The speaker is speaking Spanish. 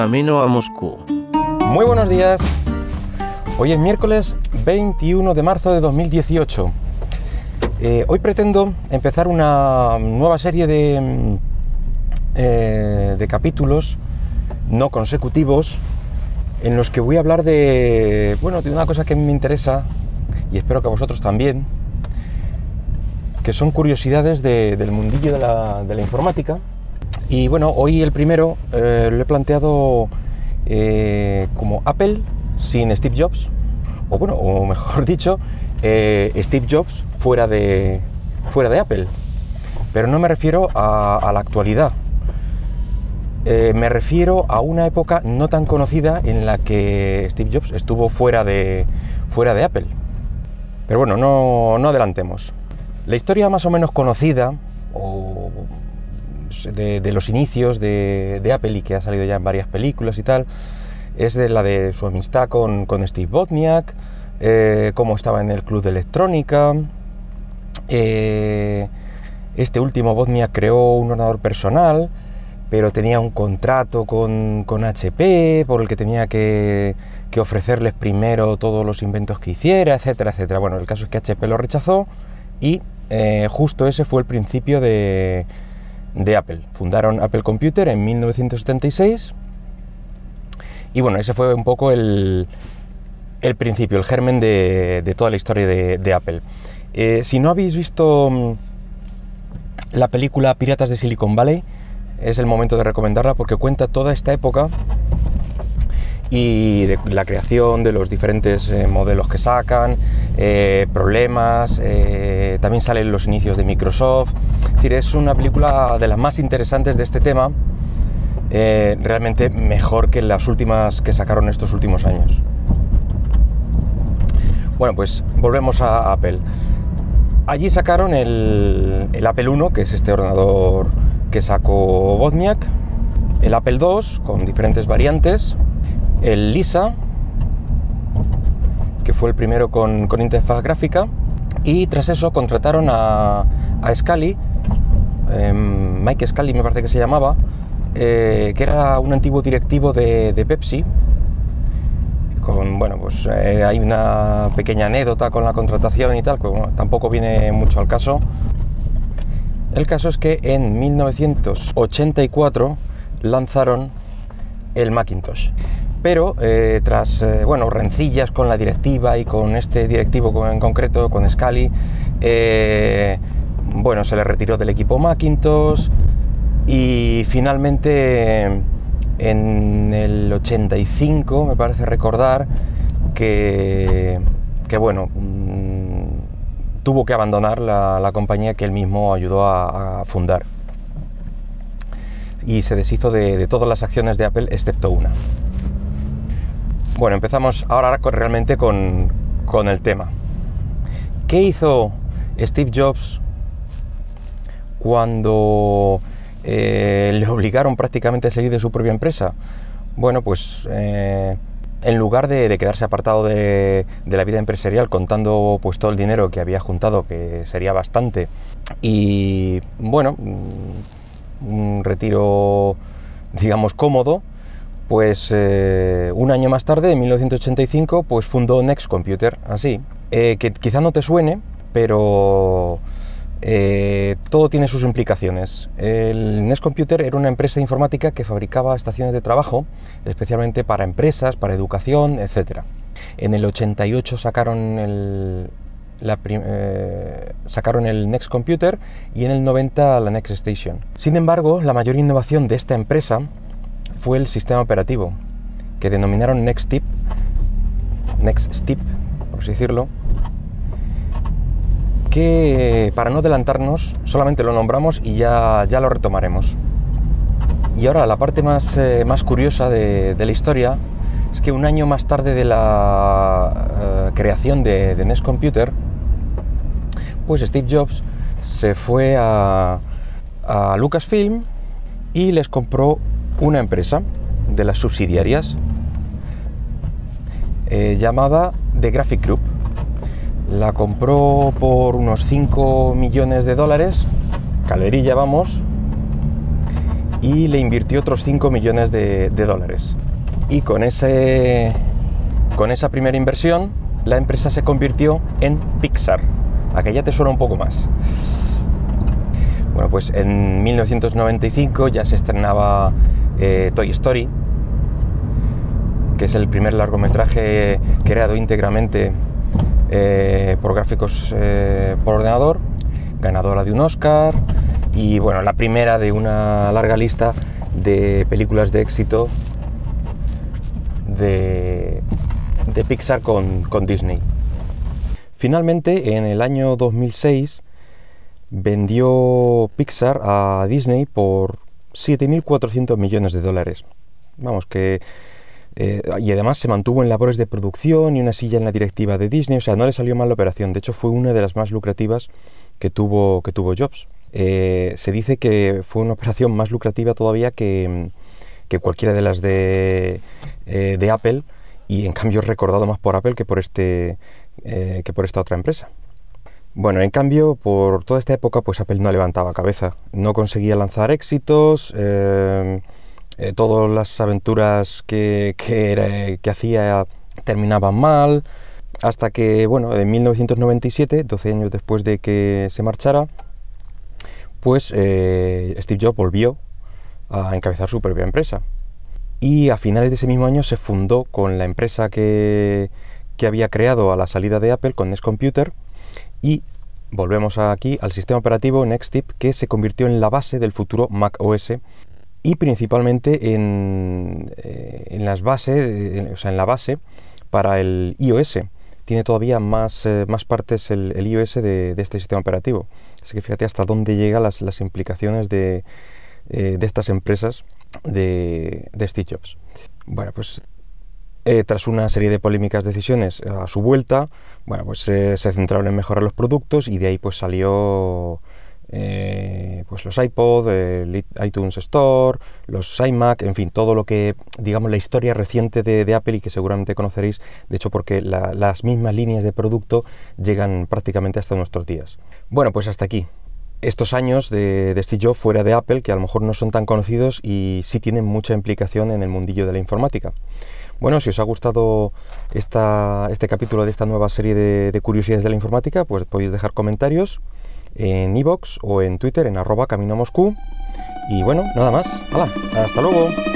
camino a Moscú. Muy buenos días. Hoy es miércoles 21 de marzo de 2018. Eh, hoy pretendo empezar una nueva serie de, mm, eh, de capítulos no consecutivos en los que voy a hablar de, bueno, de una cosa que me interesa y espero que a vosotros también, que son curiosidades de- del mundillo de la informática. Y bueno, hoy el primero eh, lo he planteado eh, como Apple sin Steve Jobs, o bueno, o mejor dicho, eh, Steve Jobs fuera de, fuera de Apple. Pero no me refiero a, a la actualidad. Me refiero a una época no tan conocida en la que Steve Jobs estuvo fuera de, fuera de Apple. Pero bueno, no, no adelantemos. La historia más o menos conocida, o de, los inicios de, de Apple y que ha salido ya en varias películas y tal, es de la de su amistad con, con Steve Wozniak, eh, cómo estaba en el club de electrónica. eh, este último Wozniak creó un ordenador personal, pero tenía un contrato con, con HP por el que tenía que, que ofrecerles primero todos los inventos que hiciera, etcétera, etcétera. Bueno, el caso es que HP lo rechazó y eh, justo ese fue el principio de, de Apple. Fundaron Apple Computer en 1976 y bueno, ese fue un poco el, el principio, el germen de, toda la historia de, de Apple. Eh, si no habéis visto mm, la película Piratas de Silicon Valley, es el momento de recomendarla porque cuenta toda esta época y de la creación de los diferentes eh, modelos que sacan, eh, problemas, eh, también salen los inicios de Microsoft. Es una película de las más interesantes de este tema, eh, realmente mejor que las últimas que sacaron estos últimos años. Bueno, pues volvemos a Apple. Allí sacaron el, el Apple I, que es este ordenador que sacó Wozniak, el Apple II con diferentes variantes, el Lisa, fue el primero con, interfaz gráfica, y tras eso contrataron a, a Scully, eh, Mike Scully me parece que se llamaba, eh, que era un antiguo directivo de, de Pepsi. Con, bueno, pues eh, hay una pequeña anécdota con la contratación y tal, que bueno, tampoco viene mucho al caso. El caso es que en 1984 lanzaron el Macintosh. Pero eh, tras eh, bueno, rencillas con la directiva y con este directivo en concreto, con Scali, eh, bueno, se le retiró del equipo Macintosh y finalmente en el 85, me parece recordar, que, que bueno, mm, tuvo que abandonar la, compañía que él mismo ayudó a, fundar. Y se deshizo de, de todas las acciones de Apple excepto una. Bueno, empezamos ahora realmente con, con el tema. ¿Qué hizo Steve Jobs cuando eh, le obligaron prácticamente a salir de su propia empresa? Bueno, pues eh, en lugar de, de quedarse apartado de, de la vida empresarial contando pues todo el dinero que había juntado, que sería bastante, y bueno, mm, un retiro digamos cómodo, pues eh, un año más tarde, en 1985, pues fundó Next Computer, así, eh, que quizá no te suene, pero eh, todo tiene sus implicaciones. El Next Computer era una empresa informática que fabricaba estaciones de trabajo, especialmente para empresas, para educación, etc. En el 88 sacaron el, sacaron el Next Computer y en el 90 la Next Station. Sin embargo, la mayor innovación de esta empresa fue el sistema operativo, que denominaron NextStep, NextStep, por así decirlo, que para no adelantarnos solamente lo nombramos y ya, ya lo retomaremos. Y ahora la parte más, eh, más curiosa de, la historia es que un año más tarde de la eh, creación de, de Next Computer, pues Steve Jobs se fue a, a Lucasfilm y les compró una empresa de las subsidiarias eh, llamada The Graphic Group. La compró por unos 5 millones de dólares, calderilla vamos, y le invirtió otros 5 millones de, de dólares. Y con, ese, con esa primera inversión, la empresa se convirtió en Pixar. Aquella te suena un poco más. Bueno, pues en 1995 ya se estrenaba eh, Toy Story, que es el primer largometraje creado íntegramente eh, por gráficos eh, por ordenador, ganadora de un Oscar y bueno, la primera de una larga lista de películas de éxito de, Pixar con, con Disney. Finalmente, en el año 2006, vendió Pixar a Disney por 7.400 millones de dólares. Vamos, que... Eh, y además se mantuvo en labores de producción y una silla en la directiva de Disney, o sea, no le salió mal la operación. De hecho, fue una de las más lucrativas que tuvo, que tuvo Jobs. Eh, se dice que fue una operación más lucrativa todavía que, cualquiera de las de, eh, de, Apple y en cambio recordado más por Apple que por, este, que por esta otra empresa. Bueno, en cambio, por toda esta época, pues Apple no levantaba cabeza, no conseguía lanzar éxitos, eh, eh, todas las aventuras que, que, hacía terminaban mal, hasta que, bueno, en 1997, 12 años después de que se marchara, pues eh, Steve Jobs volvió a encabezar su propia empresa. Y a finales de ese mismo año se fundó con la empresa que, que había creado a la salida de Apple, con Nest Computer, y volvemos aquí al sistema operativo NextTip que se convirtió en la base del futuro Mac OS y principalmente en, eh, en las bases, o sea, en la base para el iOS. Tiene todavía más, eh, más partes el, iOS de, este sistema operativo. Así que fíjate hasta dónde llegan las, las implicaciones de, eh, de, estas empresas de, de Steve Jobs. Bueno, pues eh, tras una serie de polémicas decisiones a su vuelta, bueno, pues se centraron en mejorar los productos y de ahí pues salió eh, pues los iPod, el iTunes Store, los iMac, en fin, todo lo que, digamos, la historia reciente de, Apple y que seguramente conoceréis, de hecho, porque las mismas líneas de producto llegan prácticamente hasta nuestros días. Bueno, pues hasta aquí. Estos años de, de fuera de Apple, que a lo mejor no son tan conocidos y sí tienen mucha implicación en el mundillo de la informática. Bueno, si os ha gustado este capítulo de esta nueva serie de, curiosidades de la informática, pues podéis dejar comentarios en iVoox o en Twitter en arroba camino Moscú. Y bueno, nada más. ¡Hala! ¡Hasta luego!